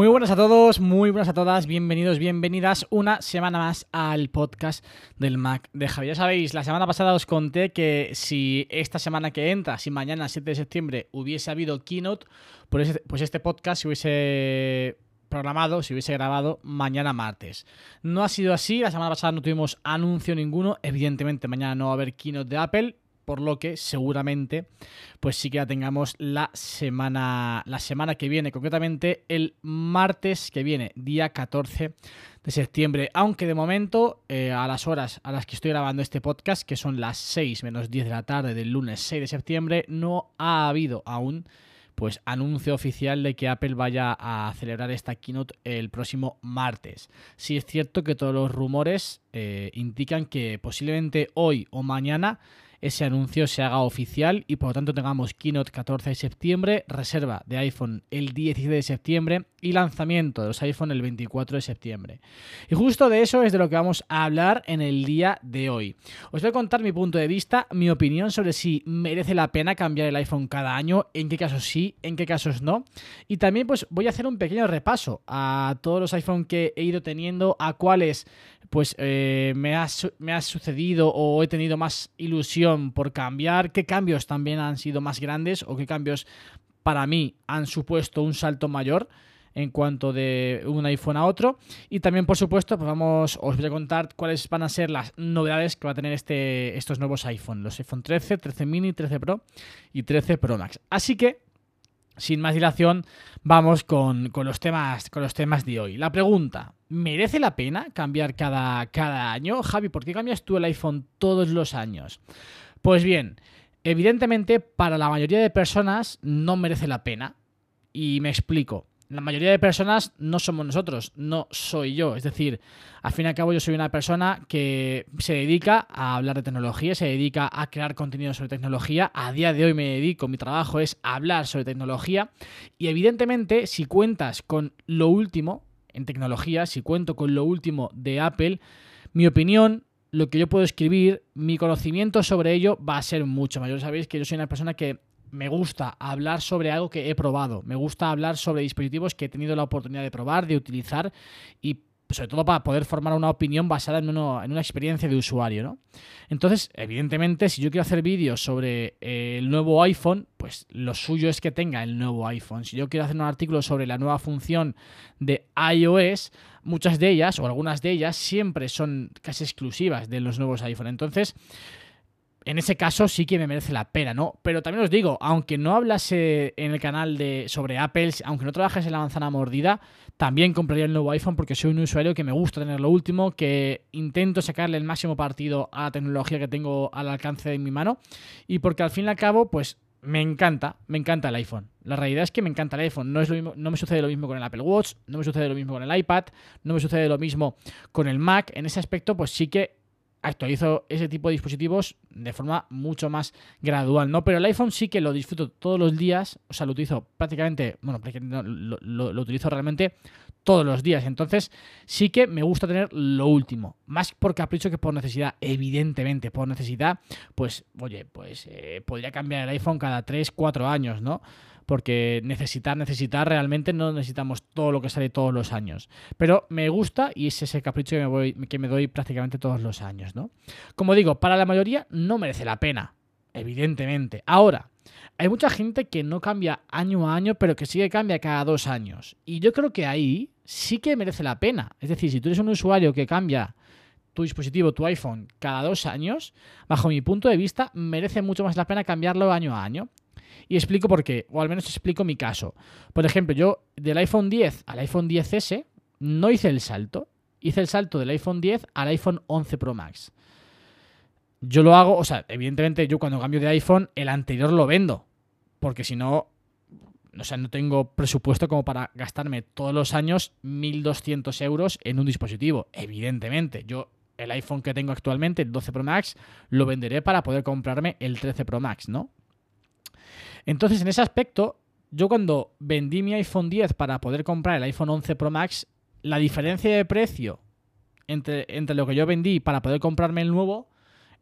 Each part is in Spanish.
Muy buenas a todos, muy buenas a todas, bienvenidos, bienvenidas una semana más al podcast del Mac de Javi. Ya sabéis, la semana pasada os conté que si esta semana que entra, si mañana 7 de septiembre hubiese habido keynote, pues, pues este podcast se hubiese programado, se hubiese grabado mañana martes. No ha sido así, la semana pasada no tuvimos anuncio ninguno, evidentemente mañana no va a haber keynote de Apple, por lo que seguramente pues sí que la tengamos la semana la semana que viene, concretamente el martes que viene, día 14 de septiembre, aunque de momento eh, a las horas a las que estoy grabando este podcast, que son las 6 menos 10 de la tarde del lunes 6 de septiembre, no ha habido aún pues anuncio oficial de que Apple vaya a celebrar esta keynote el próximo martes. Sí es cierto que todos los rumores eh, indican que posiblemente hoy o mañana ese anuncio se haga oficial y por lo tanto tengamos keynote 14 de septiembre, reserva de iPhone el 17 de septiembre y lanzamiento de los iPhone el 24 de septiembre. Y justo de eso es de lo que vamos a hablar en el día de hoy. Os voy a contar mi punto de vista, mi opinión sobre si merece la pena cambiar el iPhone cada año, en qué casos sí, en qué casos no. Y también pues voy a hacer un pequeño repaso a todos los iPhone que he ido teniendo, a cuáles pues eh, me, ha, me ha sucedido o he tenido más ilusión por cambiar, qué cambios también han sido más grandes o qué cambios para mí han supuesto un salto mayor en cuanto de un iPhone a otro y también por supuesto pues vamos os voy a contar cuáles van a ser las novedades que va a tener este estos nuevos iPhone los iPhone 13 13 mini 13 Pro y 13 Pro Max así que sin más dilación, vamos con, con los temas, con los temas de hoy. La pregunta, ¿merece la pena cambiar cada, cada año? Javi, ¿por qué cambias tú el iPhone todos los años? Pues bien, evidentemente para la mayoría de personas no merece la pena. Y me explico. La mayoría de personas no somos nosotros, no soy yo. Es decir, al fin y al cabo yo soy una persona que se dedica a hablar de tecnología, se dedica a crear contenido sobre tecnología. A día de hoy me dedico, mi trabajo es hablar sobre tecnología. Y evidentemente, si cuentas con lo último en tecnología, si cuento con lo último de Apple, mi opinión, lo que yo puedo escribir, mi conocimiento sobre ello va a ser mucho mayor. Sabéis que yo soy una persona que me gusta hablar sobre algo que he probado, me gusta hablar sobre dispositivos que he tenido la oportunidad de probar, de utilizar y sobre todo para poder formar una opinión basada en, en una experiencia de usuario, ¿no? Entonces, evidentemente, si yo quiero hacer vídeos sobre eh, el nuevo iPhone, pues lo suyo es que tenga el nuevo iPhone. Si yo quiero hacer un artículo sobre la nueva función de iOS, muchas de ellas, o algunas de ellas, siempre son casi exclusivas de los nuevos iPhone. Entonces, en ese caso sí que me merece la pena, ¿no? Pero también os digo, aunque no hablase en el canal de sobre Apple, aunque no trabajes en la manzana mordida, también compraría el nuevo iPhone porque soy un usuario que me gusta tener lo último, que intento sacarle el máximo partido a la tecnología que tengo al alcance de mi mano y porque al fin y al cabo, pues me encanta, me encanta el iPhone. La realidad es que me encanta el iPhone. No, es lo mismo, no me sucede lo mismo con el Apple Watch, no me sucede lo mismo con el iPad, no me sucede lo mismo con el Mac. En ese aspecto, pues sí que actualizo ese tipo de dispositivos de forma mucho más gradual, ¿no? Pero el iPhone sí que lo disfruto todos los días, o sea, lo utilizo prácticamente, bueno, lo, lo- lo utilizo realmente todos los días, entonces sí que me gusta tener lo último, más por capricho que por necesidad, evidentemente, por necesidad, pues, oye, pues eh, podría cambiar el iPhone cada 3, 4 años, ¿no? Porque necesitar, necesitar, realmente no necesitamos todo lo que sale todos los años. Pero me gusta y es ese capricho que me, voy, que me doy prácticamente todos los años, ¿no? Como digo, para la mayoría no merece la pena, evidentemente. Ahora, hay mucha gente que no cambia año a año, pero que sí que cambia cada dos años. Y yo creo que ahí sí que merece la pena. Es decir, si tú eres un usuario que cambia tu dispositivo, tu iPhone, cada dos años, bajo mi punto de vista, merece mucho más la pena cambiarlo año a año. Y explico por qué, o al menos explico mi caso. Por ejemplo, yo del iPhone 10 al iPhone 10S, no hice el salto. Hice el salto del iPhone 10 al iPhone 11 Pro Max. Yo lo hago, o sea, evidentemente yo cuando cambio de iPhone, el anterior lo vendo. Porque si no, o sea, no tengo presupuesto como para gastarme todos los años 1.200 euros en un dispositivo. Evidentemente, yo el iPhone que tengo actualmente, el 12 Pro Max, lo venderé para poder comprarme el 13 Pro Max, ¿no? Entonces, en ese aspecto, yo cuando vendí mi iPhone 10 para poder comprar el iPhone 11 Pro Max, la diferencia de precio entre, entre lo que yo vendí para poder comprarme el nuevo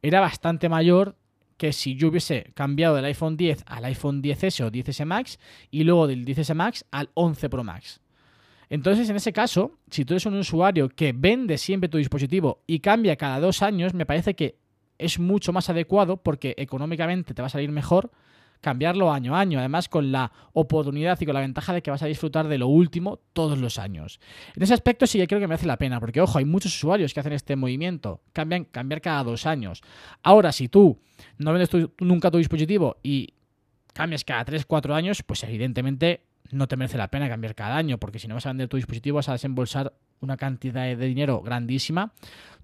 era bastante mayor que si yo hubiese cambiado del iPhone 10 al iPhone 10S o 10S Max y luego del 10S Max al 11 Pro Max. Entonces, en ese caso, si tú eres un usuario que vende siempre tu dispositivo y cambia cada dos años, me parece que es mucho más adecuado porque económicamente te va a salir mejor cambiarlo año a año, además con la oportunidad y con la ventaja de que vas a disfrutar de lo último todos los años. En ese aspecto sí que creo que merece la pena, porque ojo, hay muchos usuarios que hacen este movimiento, cambian, cambiar cada dos años. Ahora, si tú no vendes tu- nunca tu dispositivo y cambias cada 3, 4 años, pues evidentemente no te merece la pena cambiar cada año, porque si no vas a vender tu dispositivo vas a desembolsar una cantidad de dinero grandísima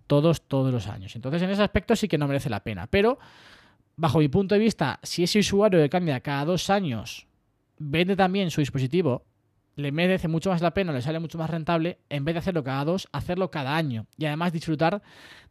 todos, todos los años. Entonces, en ese aspecto sí que no merece la pena. Pero, bajo mi punto de vista, si ese usuario que cambia cada dos años vende también su dispositivo, le merece mucho más la pena, le sale mucho más rentable, en vez de hacerlo cada dos, hacerlo cada año. Y además disfrutar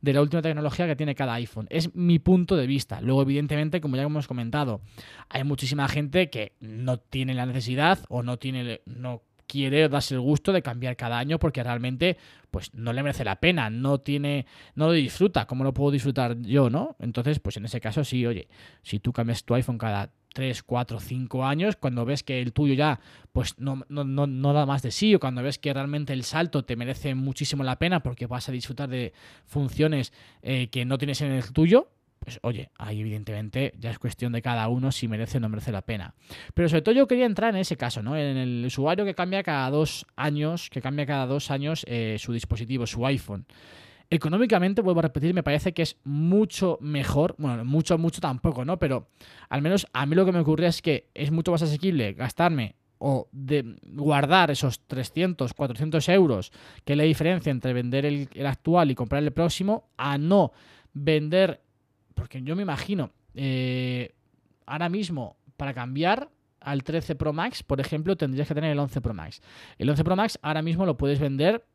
de la última tecnología que tiene cada iPhone. Es mi punto de vista. Luego, evidentemente, como ya hemos comentado, hay muchísima gente que no tiene la necesidad o no tiene no quiere darse el gusto de cambiar cada año porque realmente pues no le merece la pena, no tiene no lo disfruta como lo puedo disfrutar yo, ¿no? Entonces, pues en ese caso sí, oye, si tú cambias tu iPhone cada 3, 4, 5 años, cuando ves que el tuyo ya pues no, no, no, no da más de sí, o cuando ves que realmente el salto te merece muchísimo la pena porque vas a disfrutar de funciones eh, que no tienes en el tuyo, pues oye, ahí evidentemente ya es cuestión de cada uno si merece o no merece la pena. Pero sobre todo yo quería entrar en ese caso, ¿no? En el usuario que cambia cada dos años, que cambia cada dos años eh, su dispositivo, su iPhone. Económicamente, vuelvo a repetir, me parece que es mucho mejor, bueno, mucho, mucho tampoco, ¿no? Pero al menos a mí lo que me ocurre es que es mucho más asequible gastarme o de guardar esos 300, 400 euros, que es la diferencia entre vender el, el actual y comprar el próximo, a no vender, porque yo me imagino, eh, ahora mismo para cambiar al 13 Pro Max, por ejemplo, tendrías que tener el 11 Pro Max. El 11 Pro Max ahora mismo lo puedes vender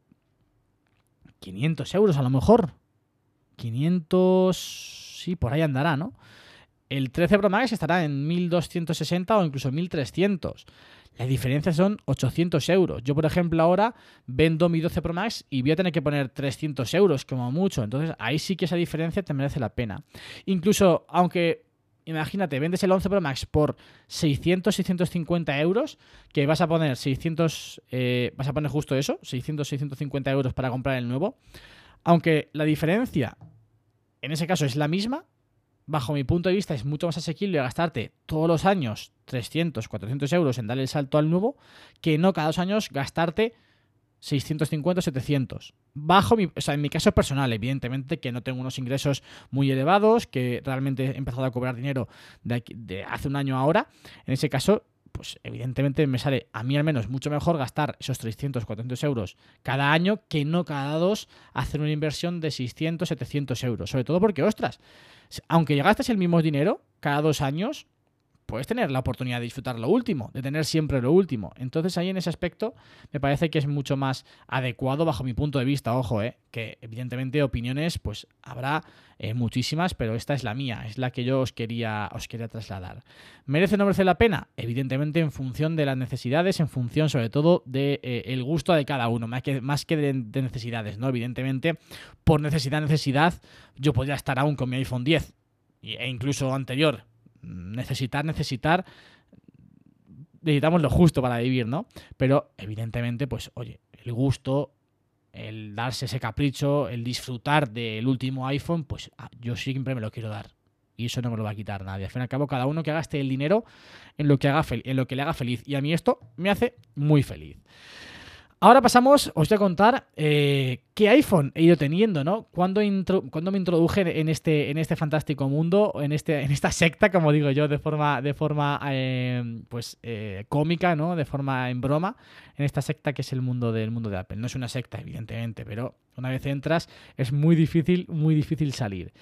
500 euros a lo mejor. 500, sí, por ahí andará, ¿no? El 13 Pro Max estará en 1260 o incluso 1300. La diferencia son 800 euros. Yo, por ejemplo, ahora vendo mi 12 Pro Max y voy a tener que poner 300 euros como mucho. Entonces, ahí sí que esa diferencia te merece la pena. Incluso, aunque, imagínate, vendes el 11 Pro Max por 600, 650 euros, que vas a poner 600, eh, vas a poner justo eso, 600, 650 euros para comprar el nuevo. Aunque la diferencia, en ese caso, es la misma, bajo mi punto de vista es mucho más asequible gastarte todos los años 300, 400 euros en darle el salto al nuevo que no cada dos años gastarte 650, 700. Bajo mi, o sea, en mi caso personal, evidentemente que no tengo unos ingresos muy elevados, que realmente he empezado a cobrar dinero de, aquí- de hace un año ahora. En ese caso, pues evidentemente me sale a mí al menos mucho mejor gastar esos 300, 400 euros cada año que no cada dos hacer una inversión de 600, 700 euros. Sobre todo porque, ostras, aunque gastes el mismo dinero cada dos años, puedes tener la oportunidad de disfrutar lo último, de tener siempre lo último. Entonces ahí en ese aspecto me parece que es mucho más adecuado bajo mi punto de vista, ojo, eh, que evidentemente opiniones pues habrá eh, muchísimas, pero esta es la mía, es la que yo os quería, os quería trasladar. ¿Merece o no merece la pena? Evidentemente en función de las necesidades, en función sobre todo del de, eh, gusto de cada uno, más que, más que de, de necesisidades, ¿no? Evidentemente, por necesidad, necesidad, yo podría estar aún con mi iPhone 10 e incluso anterior. Necesitar, necesitar. Necesitamos lo justo para vivir, ¿no? Pero evidentemente, pues, oye, el gusto, el darse ese capricho, el disfrutar del último iPhone, pues ah, yo siempre me lo quiero dar. Y eso no me lo va a quitar nadie. Al fin y al cabo, cada uno que gaste el dinero en lo que, haga en lo que le haga feliz. Y a mí esto me hace muy feliz. Ahora pasamos, os voy a contar eh, qué iPhone he ido teniendo, ¿no? Cuando, cuando me introduje en este, en este fantástico mundo, en, este, en esta secta, como digo yo, de forma, de forma eh, pues, eh, cómica, ¿no? De forma en broma, en esta secta que es el mundo del mundo de Apple. No es una secta, evidentemente, pero una vez entras es muy difícil, muy difícil salir.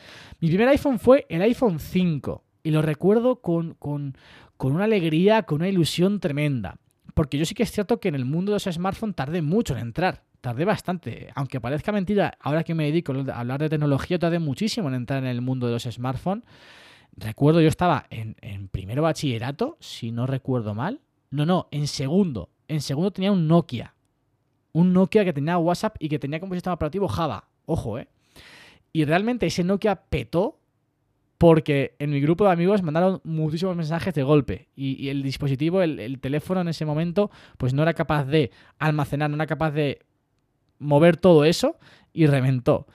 Mi primer iPhone fue el iPhone 5 y lo recuerdo con, con, con una alegría, con una ilusión tremenda. Porque yo sí que es cierto que en el mundo de los smartphones tardé mucho en entrar. Tardé bastante. Aunque parezca mentira, ahora que me dedico a hablar de tecnología, tardé muchísimo en entrar en el mundo de los smartphones. Recuerdo, yo estaba en, en primero bachillerato, si no recuerdo mal. No, no, en segundo. En segundo tenía un Nokia. Un Nokia que tenía WhatsApp y que tenía como sistema operativo Java. Ojo, ¿eh? Y realmente ese Nokia petó porque en mi grupo de amigos mandaron muchísimos mensajes de golpe y, el dispositivo, el, el teléfono en ese momento, pues no era capaz de almacenar, no era capaz de mover todo eso y reventó.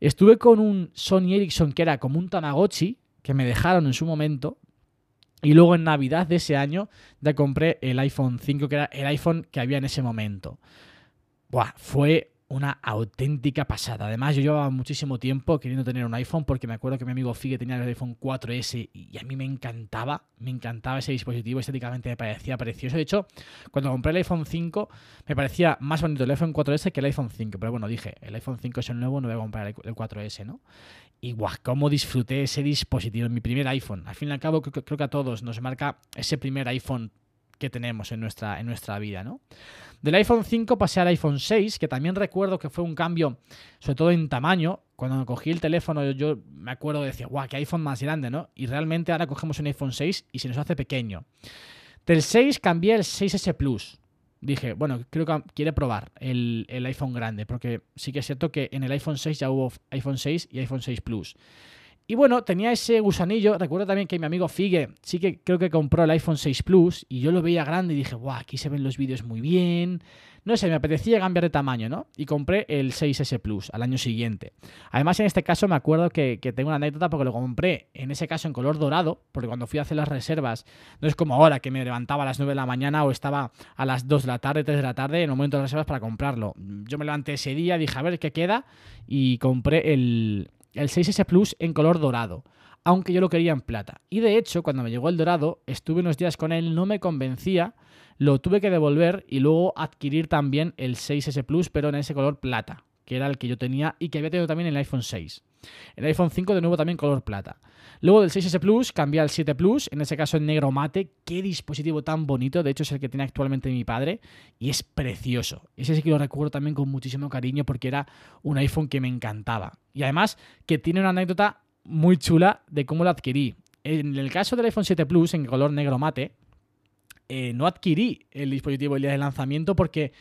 Estuve con un Sony Ericsson que era como un Tamagotchi que me dejaron en su momento y luego en Navidad de ese año ya compré el iPhone 5 que era el iPhone que había en ese momento. Buah, fue una auténtica pasada. Además, yo llevaba muchísimo tiempo queriendo tener un iPhone porque me acuerdo que mi amigo Figue tenía el iPhone 4S y a mí me encantaba, me encantaba ese dispositivo, estéticamente me parecía precioso. De hecho, cuando compré el iPhone 5 me parecía más bonito el iPhone 4S que el iPhone 5, pero bueno, dije, el iPhone 5 es el nuevo, no voy a comprar el el 4S, ¿no? Y guau, cómo disfruté ese dispositivo, mi primer iPhone. Al fin y al cabo, creo que a todos nos marca ese primer iPhone que tenemos en nuestra, en nuestra vida, ¿no? Del iPhone 5 pasé al iPhone 6, que también recuerdo que fue un cambio, sobre todo en tamaño. Cuando cogí el teléfono, yo, me acuerdo de decir, guau, qué iPhone más grande, ¿no? Y realmente ahora cogemos un iPhone 6 y se nos hace pequeño. Del 6 cambié el 6S Plus. Dije, bueno, creo que quiere probar el, el iPhone grande, porque sí que es cierto que en el iPhone 6 ya hubo iPhone 6 y iPhone 6 Plus. Y bueno, tenía ese gusanillo. Recuerdo también que mi amigo Figue sí que creo que compró el iPhone 6 Plus y yo lo veía grande y dije, guau, aquí se ven los vídeos muy bien. No sé, me apetecía cambiar de tamaño, ¿no? Y compré el 6S Plus al año siguiente. Además, en este caso me acuerdo que, que tengo una anécdota porque lo compré en ese caso en color dorado, porque cuando fui a hacer las reservas, no es como ahora que me levantaba a las 9 de la mañana o estaba a las 2 de la tarde, 3 de la tarde en el momento de las reservas para comprarlo. Yo me levanté ese día, dije, a ver qué queda y compré el, el 6S Plus en color dorado, aunque yo lo quería en plata. Y de hecho, cuando me llegó el dorado, estuve unos días con él, no me convencía, lo tuve que devolver y luego adquirir también el 6S Plus, pero en ese color plata, que era el que yo tenía y que había tenido también en el iPhone 6. El iPhone 5 de nuevo también color plata. Luego del 6S Plus cambié al 7 Plus, en ese caso en negro mate. Qué dispositivo tan bonito, de hecho es el que tiene actualmente mi padre y es precioso. Ese sí que lo recuerdo también con muchísimo cariño porque era un iPhone que me encantaba. Y además que tiene una anécdota muy chula de cómo lo adquirí. En el caso del iPhone 7 Plus en color negro mate, eh, no adquirí el dispositivo el día del lanzamiento porque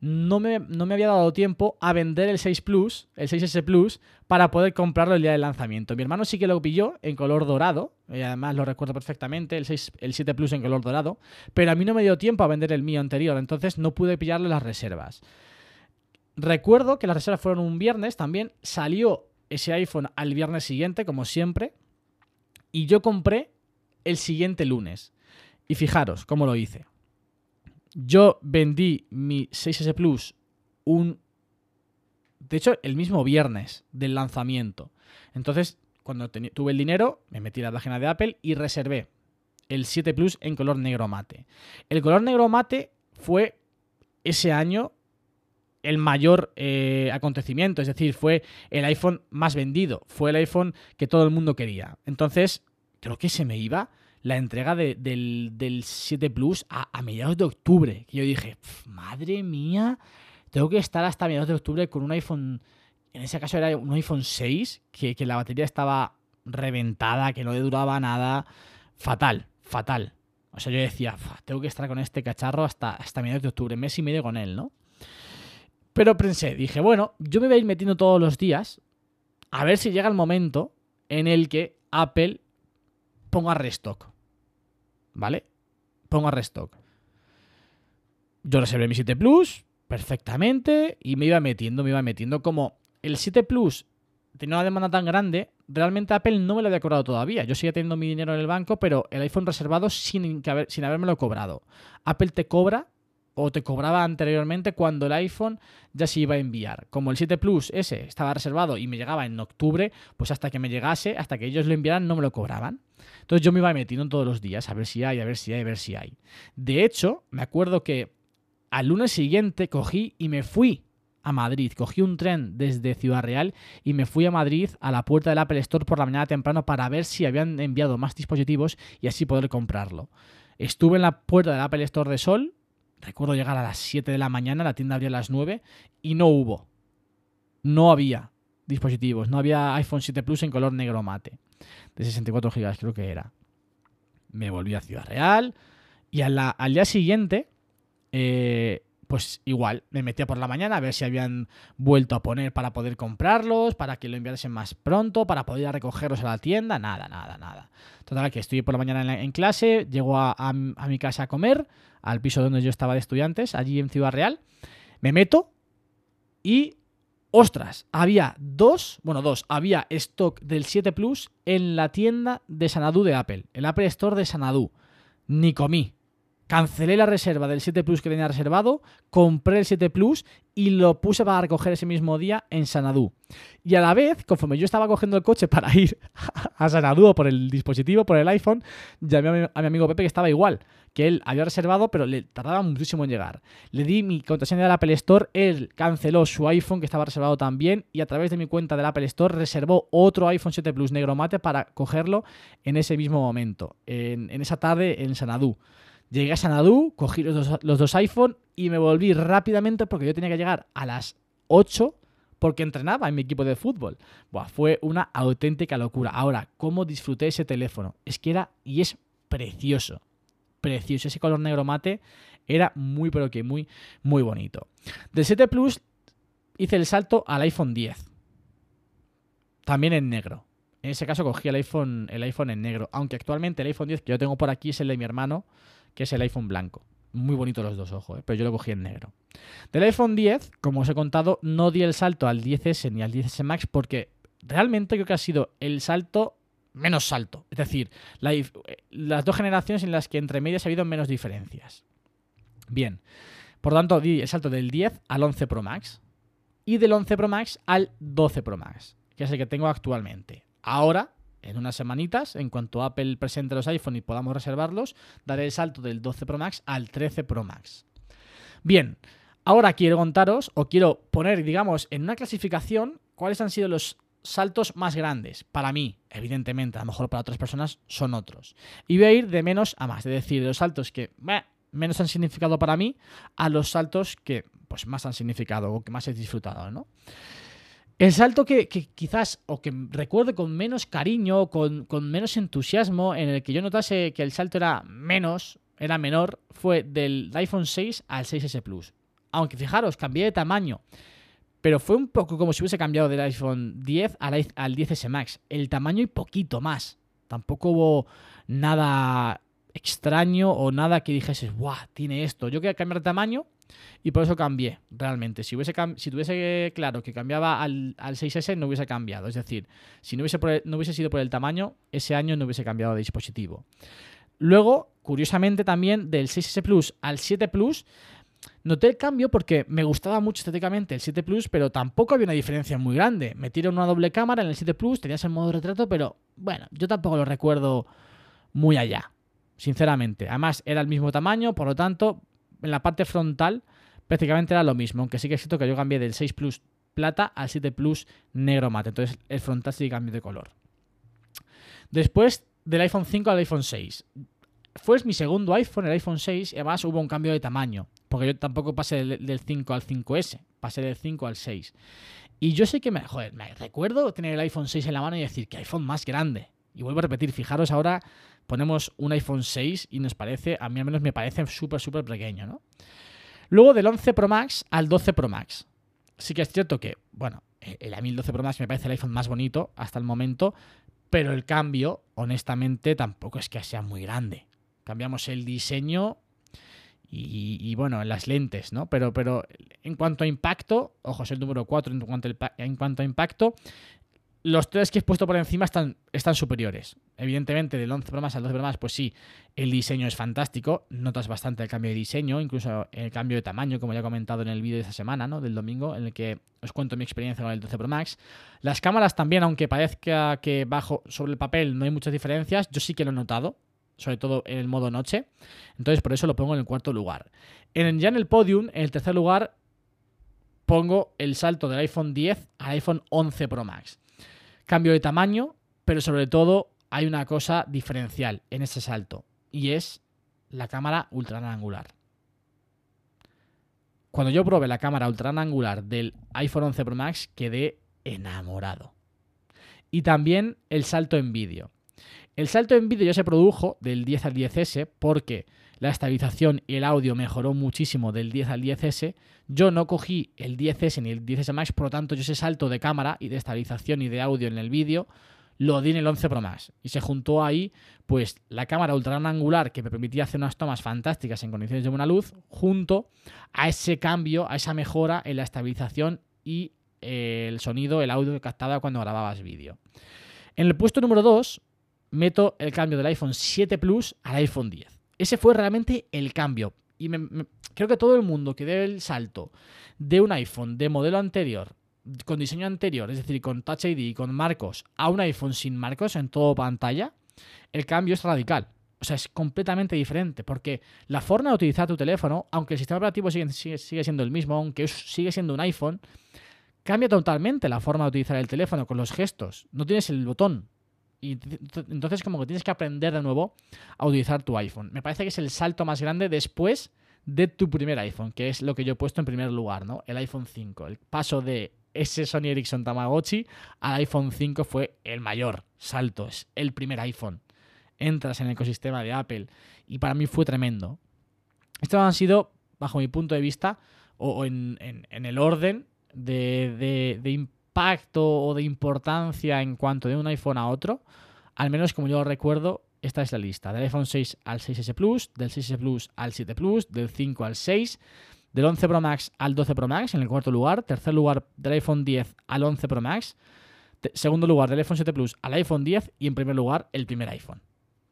no me, no me había dado tiempo a vender el 6 Plus, el 6S Plus, para poder comprarlo el día del lanzamiento. Mi hermano sí que lo pilló en color dorado, y además lo recuerdo perfectamente, el, 6, el 7 Plus en color dorado, pero a mí no me dio tiempo a vender el mío anterior, entonces no pude pillarle las reservas. Recuerdo que las reservas fueron un viernes también, salió ese iPhone al viernes siguiente, como siempre, y yo compré el siguiente lunes. Y fijaros cómo lo hice. Yo vendí mi 6S Plus un... De hecho, el mismo viernes del lanzamiento. Entonces, cuando tuve el dinero, me metí a la página de Apple y reservé el 7 Plus en color negro mate. El color negro mate fue ese año el mayor eh, acontecimiento, es decir, fue el iPhone más vendido, fue el iPhone que todo el mundo quería. Entonces, creo que se me iba la entrega de- del, del 7 Plus a, mediados de octubre. Que yo dije, "Pf, madre mía, tengo que estar hasta mediados de octubre con un iPhone, en ese caso era un iPhone 6, que, que la batería estaba reventada, que no le duraba nada. Fatal, fatal. O sea, yo decía, "Fua, tengo que estar con este cacharro hasta, hasta mediados de octubre, mes y medio con él, ¿no? Pero pensé, dije, bueno, yo me voy a ir metiendo todos los días a ver si llega el momento en el que Apple ponga restock. ¿Vale? Ponga restock. Yo reservé mi 7 Plus perfectamente y me iba metiendo, me iba metiendo como el 7 Plus tenía una demanda tan grande, realmente Apple no me lo había cobrado todavía. Yo seguía teniendo mi dinero en el banco, pero el iPhone reservado sin, que haber, habérmelo cobrado. Apple te cobra o te cobraba anteriormente cuando el iPhone ya se iba a enviar. Como el 7 Plus ese estaba reservado y me llegaba en octubre, pues hasta que me llegase, hasta que ellos lo enviaran, no me lo cobraban. Entonces yo me iba metiendo todos los días a ver si hay, a ver si hay, a ver si hay. De hecho, me acuerdo que al lunes siguiente cogí y me fui a Madrid. Cogí un tren desde Ciudad Real y me fui a Madrid a la puerta del Apple Store por la mañana temprano para ver si habían enviado más dispositivos y así poder comprarlo. Estuve en la puerta del Apple Store de Sol. Recuerdo llegar a las 7 de la mañana, la tienda abría a las 9 y no hubo. No había dispositivos. No había iPhone 7 Plus en color negro mate. De 64 GB creo que era. Me volví a Ciudad Real y al día siguiente eh, pues igual, me metía por la mañana a ver si habían vuelto a poner para poder comprarlos, para que lo enviasen más pronto, para poder a recogerlos a la tienda. Nada, nada, nada. Total, que estoy por la mañana en, la- en clase, llego a mi casa a comer, al piso donde yo estaba de estudiantes, allí en Ciudad Real. Me meto y, ostras, había dos, bueno, dos, había stock del 7 Plus en la tienda de Sanadú de Apple, el Apple Store de Sanadú. Ni comí. Cancelé la reserva del 7 Plus que tenía reservado, compré el 7 Plus y lo puse para recoger ese mismo día en Sanadú. Y a la vez, conforme yo estaba cogiendo el coche para ir a Sanadú por el dispositivo, por el iPhone, llamé a mi, amigo Pepe que estaba igual, que él había reservado, pero le tardaba muchísimo en llegar. Le di mi contraseña del Apple Store, él canceló su iPhone que estaba reservado también y a través de mi cuenta del Apple Store reservó otro iPhone 7 Plus negro mate para cogerlo en ese mismo momento, en, en esa tarde en Sanadú. Llegué a Sanadú, cogí los dos, los iPhone y me volví rápidamente porque yo tenía que llegar a las 8 porque entrenaba en mi equipo de fútbol. Buah, fue una auténtica locura. Ahora, ¿cómo disfruté ese teléfono? Es que era y es precioso. Precioso. Ese color negro mate era muy, pero que muy, muy bonito. Del 7 Plus hice el salto al iPhone 10. También en negro. En ese caso cogí el iPhone, el iPhone en negro. Aunque actualmente el iPhone 10 que yo tengo por aquí es el de mi hermano, que es el iPhone blanco. Muy bonitos los dos, ojo, ¿eh? pero yo lo cogí en negro. Del iPhone 10, como os he contado, no di el salto al 10S ni al 10S Max porque realmente creo que ha sido el salto menos salto. Es decir, eh, las dos generaciones en las que entre medias ha habido menos diferencias. Bien, por tanto, di el salto del 10 al 11 Pro Max y del 11 Pro Max al 12 Pro Max, que es el que tengo actualmente. Ahora, en unas semanitas, en cuanto Apple presente los iPhone y podamos reservarlos, daré el salto del 12 Pro Max al 13 Pro Max. Bien, ahora quiero contaros o quiero poner, digamos, en una clasificación cuáles han sido los saltos más grandes. Para mí, evidentemente, a lo mejor para otras personas son otros. Y voy a ir de menos a más, es decir, de los saltos que menos han significado para mí a los saltos que pues, más han significado o que más he disfrutado, ¿no? El salto que, quizás, o que recuerde con menos cariño, con, con menos entusiasmo, en el que yo notase que el salto era menos, era menor, fue del iPhone 6 al 6S Plus. Aunque fijaros, cambié de tamaño. Pero fue un poco como si hubiese cambiado del iPhone 10 al, i- al 10S Max. El tamaño y poquito más. Tampoco hubo nada extraño o nada que dijese, ¡buah! Tiene esto. Yo quería cambiar de tamaño y por eso cambié, realmente. Si, hubiese si tuviese claro que cambiaba al, al 6S, no hubiese cambiado. Es decir, si no hubiese, no hubiese sido por el tamaño, ese año no hubiese cambiado de dispositivo. Luego, curiosamente también, del 6S Plus al 7 Plus, noté el cambio porque me gustaba mucho estéticamente el 7 Plus, pero tampoco había una diferencia muy grande. Metieron una doble cámara en el 7 Plus, tenías el modo retrato, pero bueno, yo tampoco lo recuerdo muy allá, sinceramente. Además, era el mismo tamaño, por lo tanto, en la parte frontal prácticamente era lo mismo, aunque sí que es cierto que yo cambié del 6 Plus plata al 7 Plus negro mate, entonces el frontal sí cambió de color. Después del iPhone 5 al iPhone 6. Fue mi segundo iPhone, el iPhone 6, y además hubo un cambio de tamaño, porque yo tampoco pasé del, del 5 al 5S, pasé del 5 al 6. Y yo sé que me, joder, me recuerdo tener el iPhone 6 en la mano y decir que iPhone más grande. Y vuelvo a repetir, fijaros ahora ponemos un iPhone 6 y nos parece, a mí al menos me parece súper, súper pequeño, ¿no? Luego del 11 Pro Max al 12 Pro Max. Sí que es cierto que, bueno, mí el 12 Pro Max me parece el iPhone más bonito hasta el momento, pero el cambio, honestamente, tampoco es que sea muy grande. Cambiamos el diseño y, y, bueno, las lentes, ¿no? Pero, pero en cuanto a impacto, ojo, es el número 4 en cuanto, en cuanto a impacto, los tres que he puesto por encima están, superiores. Evidentemente, del 11 Pro Max al 12 Pro Max, pues sí, el diseño es fantástico. Notas bastante el cambio de diseño, incluso el cambio de tamaño, como ya he comentado en el vídeo de esta semana, ¿no? Del domingo, en el que os cuento mi experiencia con el 12 Pro Max. Las cámaras también, aunque parezca que bajo sobre el papel no hay muchas diferencias, yo sí que lo he notado, sobre todo en el modo noche. Entonces, por eso lo pongo en el cuarto lugar. En, ya en el podium, en el tercer lugar, pongo el salto del iPhone 10 al iPhone 11 Pro Max. Cambio de tamaño, pero sobre todo hay una cosa diferencial en ese salto y es la cámara ultra gran angular. Cuando yo probé la cámara ultra gran angular del iPhone 11 Pro Max quedé enamorado. Y también el salto en vídeo. El salto en vídeo ya se produjo del 10 al 10S porque la estabilización y el audio mejoró muchísimo del 10 al 10S. Yo no cogí el 10S ni el 10S Max, por lo tanto yo ese salto de cámara y de estabilización y de audio en el vídeo lo di en el 11 Pro Max. Y se juntó ahí pues la cámara ultra angular que me permitía hacer unas tomas fantásticas en condiciones de buena luz, junto a ese cambio, a esa mejora en la estabilización y eh, el sonido, el audio que captaba cuando grababas vídeo. En el puesto número 2 meto el cambio del iPhone 7 Plus al iPhone 10. Ese fue realmente el cambio. Y me- creo que todo el mundo que dé el salto de un iPhone de modelo anterior, con diseño anterior, es decir, con Touch ID y con marcos, a un iPhone sin marcos en todo pantalla, el cambio es radical. O sea, es completamente diferente, porque la forma de utilizar tu teléfono, aunque el sistema operativo sigue, sigue- siendo el mismo, aunque sigue siendo un iPhone, cambia totalmente la forma de utilizar el teléfono con los gestos. No tienes el botón. Y ent- entonces como que tienes que aprender de nuevo a utilizar tu iPhone. Me parece que es el salto más grande después de tu primer iPhone, que es lo que yo he puesto en primer lugar, ¿no? El iPhone 5. El paso de ese Sony Ericsson Tamagotchi al iPhone 5 fue el mayor salto, es el primer iPhone. Entras en el ecosistema de Apple y para mí fue tremendo. Estos han sido, bajo mi punto de vista, o, en- en el orden de, de- de impacto o de importancia en cuanto de un iPhone a otro, al menos como yo lo recuerdo, esta es la lista. Del iPhone 6 al 6S Plus, del 6S Plus al 7 Plus, del 5 al 6, del 11 Pro Max al 12 Pro Max en el cuarto lugar, tercer lugar del iPhone 10 al 11 Pro Max, segundo lugar del iPhone 7 Plus al iPhone 10 y en primer lugar el primer iPhone.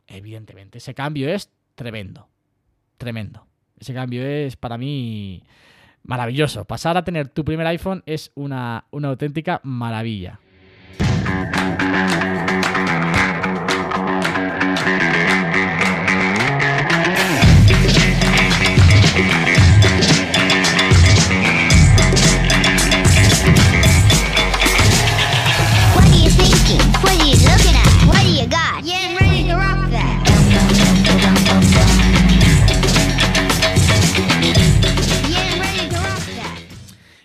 Evidentemente, ese cambio es tremendo, tremendo. Ese cambio es para mí maravilloso. Pasar a tener tu primer iPhone es una, una auténtica maravilla.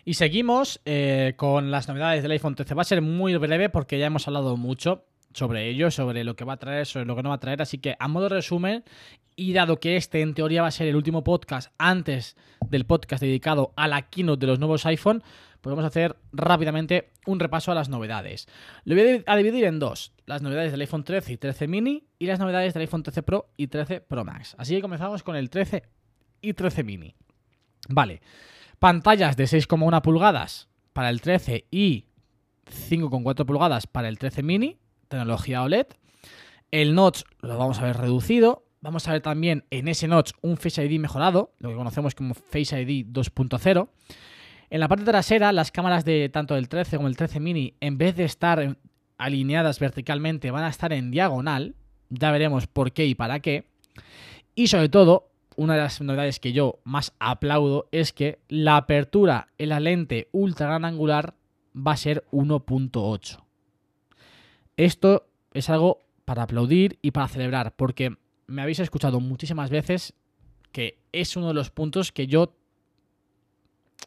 Y seguimos eh, con las novedades del iPhone 13. Va a ser muy breve porque ya hemos hablado mucho sobre ello, sobre lo que va a traer, sobre lo que no va a traer. Así que a modo de resumen, y dado que este en teoría va a ser el último podcast antes del podcast dedicado a la keynote de los nuevos iPhone, pues vamos a hacer rápidamente un repaso a las novedades. Lo voy a div- a dividir en dos. Las novedades del iPhone 13 y 13 mini y las novedades del iPhone 13 Pro y 13 Pro Max. Así que comenzamos con el 13 y 13 mini. Vale. Pantallas de 6,1 pulgadas para el 13 y 5,4 pulgadas para el 13 mini, tecnología OLED. El notch lo vamos a ver reducido. Vamos a ver también en ese notch un Face ID mejorado, lo que conocemos como Face ID 2.0. En la parte trasera, las cámaras de tanto del 13 como el 13 mini, en vez de estar alineadas verticalmente, van a estar en diagonal. Ya veremos por qué y para qué. Y sobre todo, una de las novedades que yo más aplaudo es que la apertura en la lente ultra gran angular va a ser 1.8. Esto es algo para aplaudir y para celebrar, porque me habéis escuchado muchísimas veces que es uno de los puntos que yo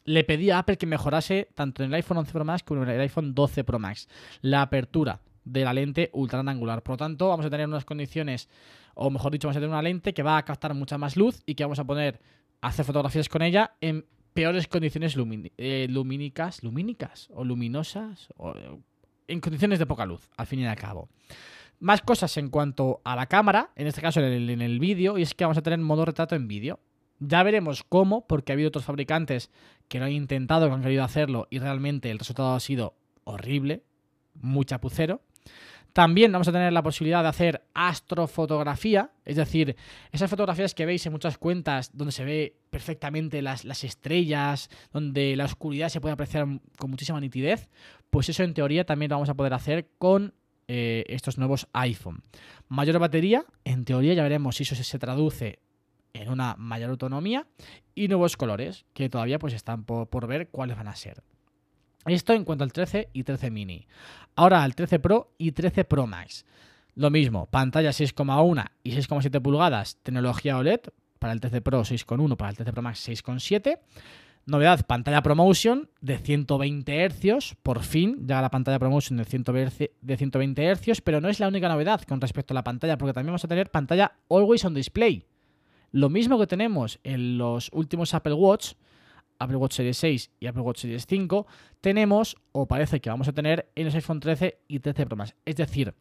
le pedí a Apple que mejorase tanto en el iPhone 11 Pro Max como en el iPhone 12 Pro Max. La apertura de la lente ultra gran angular. Por lo tanto, vamos a tener unas condiciones, o mejor dicho, vamos a tener una lente que va a captar mucha más luz y que vamos a poner, hacer fotografías con ella en peores condiciones eh, lumínicas, lumínicas o luminosas, o, en condiciones de poca luz, al fin y al cabo. Más cosas en cuanto a la cámara, en este caso en el, en el vídeo, y es que vamos a tener modo retrato en vídeo. Ya veremos cómo, porque ha habido otros fabricantes que lo han intentado, que han querido hacerlo, y realmente el resultado ha sido horrible. muy chapucero. También vamos a tener la posibilidad de hacer astrofotografía, es decir, esas fotografías que veis en muchas cuentas donde se ve perfectamente las, las estrellas, donde la oscuridad se puede apreciar con muchísima nitidez, pues eso en teoría también lo vamos a poder hacer con eh, estos nuevos iPhone. Mayor batería, en teoría ya veremos si eso se, traduce en una mayor autonomía y nuevos colores, que todavía pues están por ver cuáles van a ser. Esto en cuanto al 13 y 13 mini. Ahora al 13 Pro y 13 Pro Max. Lo mismo, pantalla 6,1 y 6,7 pulgadas, tecnología OLED, para el 13 Pro 6,1, para el 13 Pro Max 6,7. Novedad, pantalla ProMotion de 120 Hz, por fin llega la pantalla ProMotion de 120 de 120 Hz, pero no es la única novedad con respecto a la pantalla, porque también vamos a tener pantalla Always on Display. Lo mismo que tenemos en los últimos Apple Watch, Apple Watch Series 6 y Apple Watch Series 5, tenemos, o parece que vamos a tener, en los iPhone 13 y 13 Pro Max. Es decir,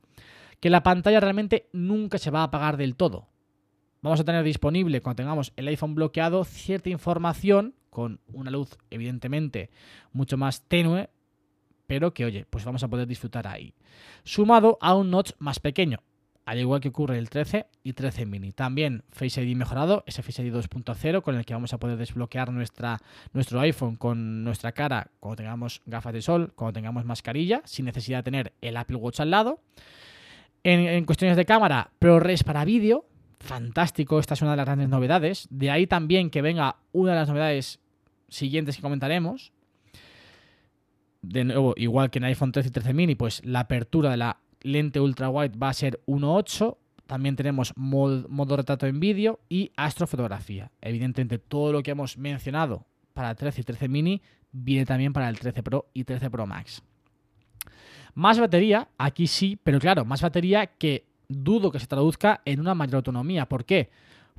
que la pantalla realmente nunca se va a apagar del todo. Vamos a tener disponible, cuando tengamos el iPhone bloqueado, cierta información con una luz, evidentemente, mucho más tenue, pero que, oye, pues vamos a poder disfrutar ahí. Sumado a un notch más pequeño, al igual que ocurre el 13 y 13 mini. También Face ID mejorado, ese Face ID 2.0 con el que vamos a poder desbloquear nuestra, nuestro iPhone con nuestra cara cuando tengamos gafas de sol, cuando tengamos mascarilla, sin necesidad de tener el Apple Watch al lado. En, en cuestiones de cámara, ProRes para vídeo, fantástico, esta es una de las grandes novedades. De ahí también que venga una de las novedades siguientes que comentaremos. De nuevo, igual que en iPhone 13 y 13 mini, pues la apertura de la lente ultra wide va a ser 1.8. También tenemos mod- modo retrato en vídeo y astrofotografía. Evidentemente, todo lo que hemos mencionado para 13 y 13 mini viene también para el 13 Pro y 13 Pro Max. Más batería, aquí sí, pero claro, más batería que dudo que se traduzca en una mayor autonomía. ¿Por qué?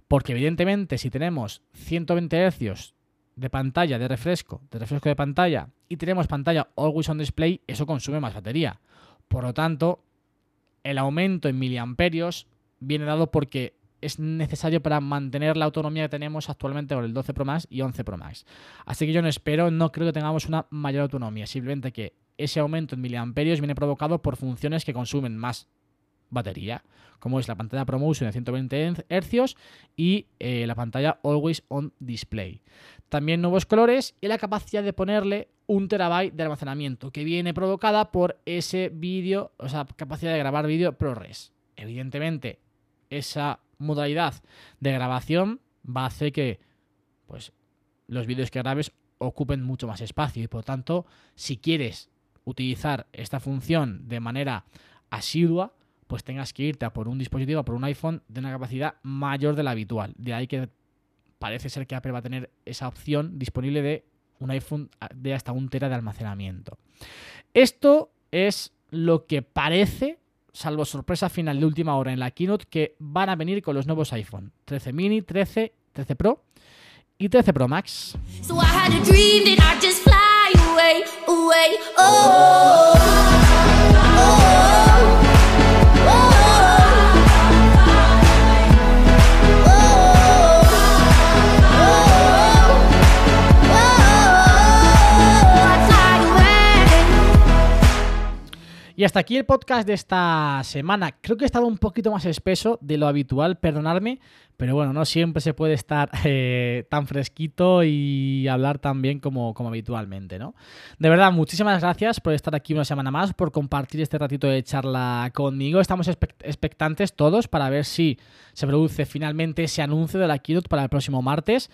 Porque evidentemente si tenemos 120 Hz de pantalla, de refresco, de refresco de pantalla, y tenemos pantalla Always on Display, eso consume más batería. Por lo tanto, el aumento en miliamperios viene dado porque es necesario para mantener la autonomía que tenemos actualmente con el 12 Pro Max y 11 Pro Max. Así que yo no espero, no creo que tengamos una mayor autonomía, simplemente que ese aumento en miliamperios viene provocado por funciones que consumen más batería, como es la pantalla ProMotion de 120 Hz y eh, la pantalla Always on Display. También nuevos colores y la capacidad de ponerle un terabyte de almacenamiento que viene provocada por ese vídeo, o sea, capacidad de grabar vídeo ProRes. Evidentemente, esa modalidad de grabación va a hacer que pues, los vídeos que grabes ocupen mucho más espacio y por tanto, si quieres utilizar esta función de manera asidua, pues tengas que irte a por un dispositivo, a por un iPhone de una capacidad mayor de la habitual. De ahí que parece ser que Apple va a tener esa opción disponible de un iPhone de hasta un tera de almacenamiento. Esto es lo que parece, salvo sorpresa final de última hora en la keynote, que van a venir con los nuevos iPhone 13 mini, 13, 13 Pro y 13 Pro Max. Y hasta aquí el podcast de esta semana. Creo que ha estado un poquito más espeso de lo habitual, perdonadme, pero bueno, no siempre se puede estar eh, tan fresquito y hablar tan bien como, como habitualmente, ¿no? De verdad, muchísimas gracias por estar aquí una semana más, por compartir este ratito de charla conmigo. Estamos expect- expectantes todos para ver si se produce finalmente ese anuncio de la keynote para el próximo martes,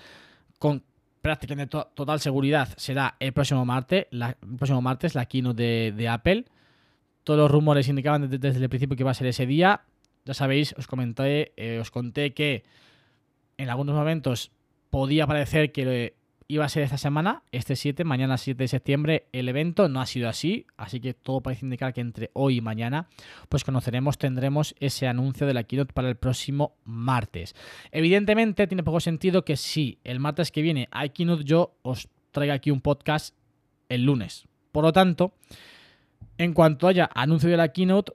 con prácticamente to- total seguridad será el próximo martes, la, el próximo martes la keynote de Apple. Todos los rumores indicaban desde, el principio que iba a ser ese día. Ya sabéis, os comenté, eh, os conté que en algunos momentos podía parecer que iba a ser esta semana, este 7, mañana 7 de septiembre, el evento. No ha sido así, así que todo parece indicar que entre hoy y mañana, pues conoceremos, tendremos ese anuncio de la keynote para el próximo martes. Evidentemente, tiene poco sentido que si el martes que viene hay keynote, yo os traiga aquí un podcast el lunes. Por lo tanto, en cuanto haya anuncio de la keynote,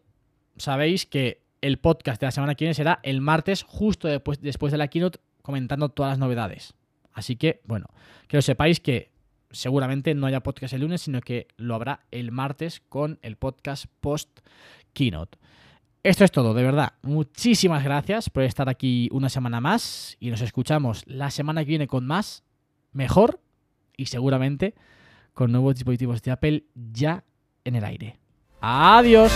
sabéis que el podcast de la semana que viene será el martes, justo después, después de la keynote, comentando todas las novedades. Así que, bueno, que lo sepáis que seguramente no haya podcast el lunes, sino que lo habrá el martes con el podcast post keynote. Esto es todo, de verdad. Muchísimas gracias por estar aquí una semana más y nos escuchamos la semana que viene con más, mejor y seguramente con nuevos dispositivos de Apple ya en el aire. Adiós.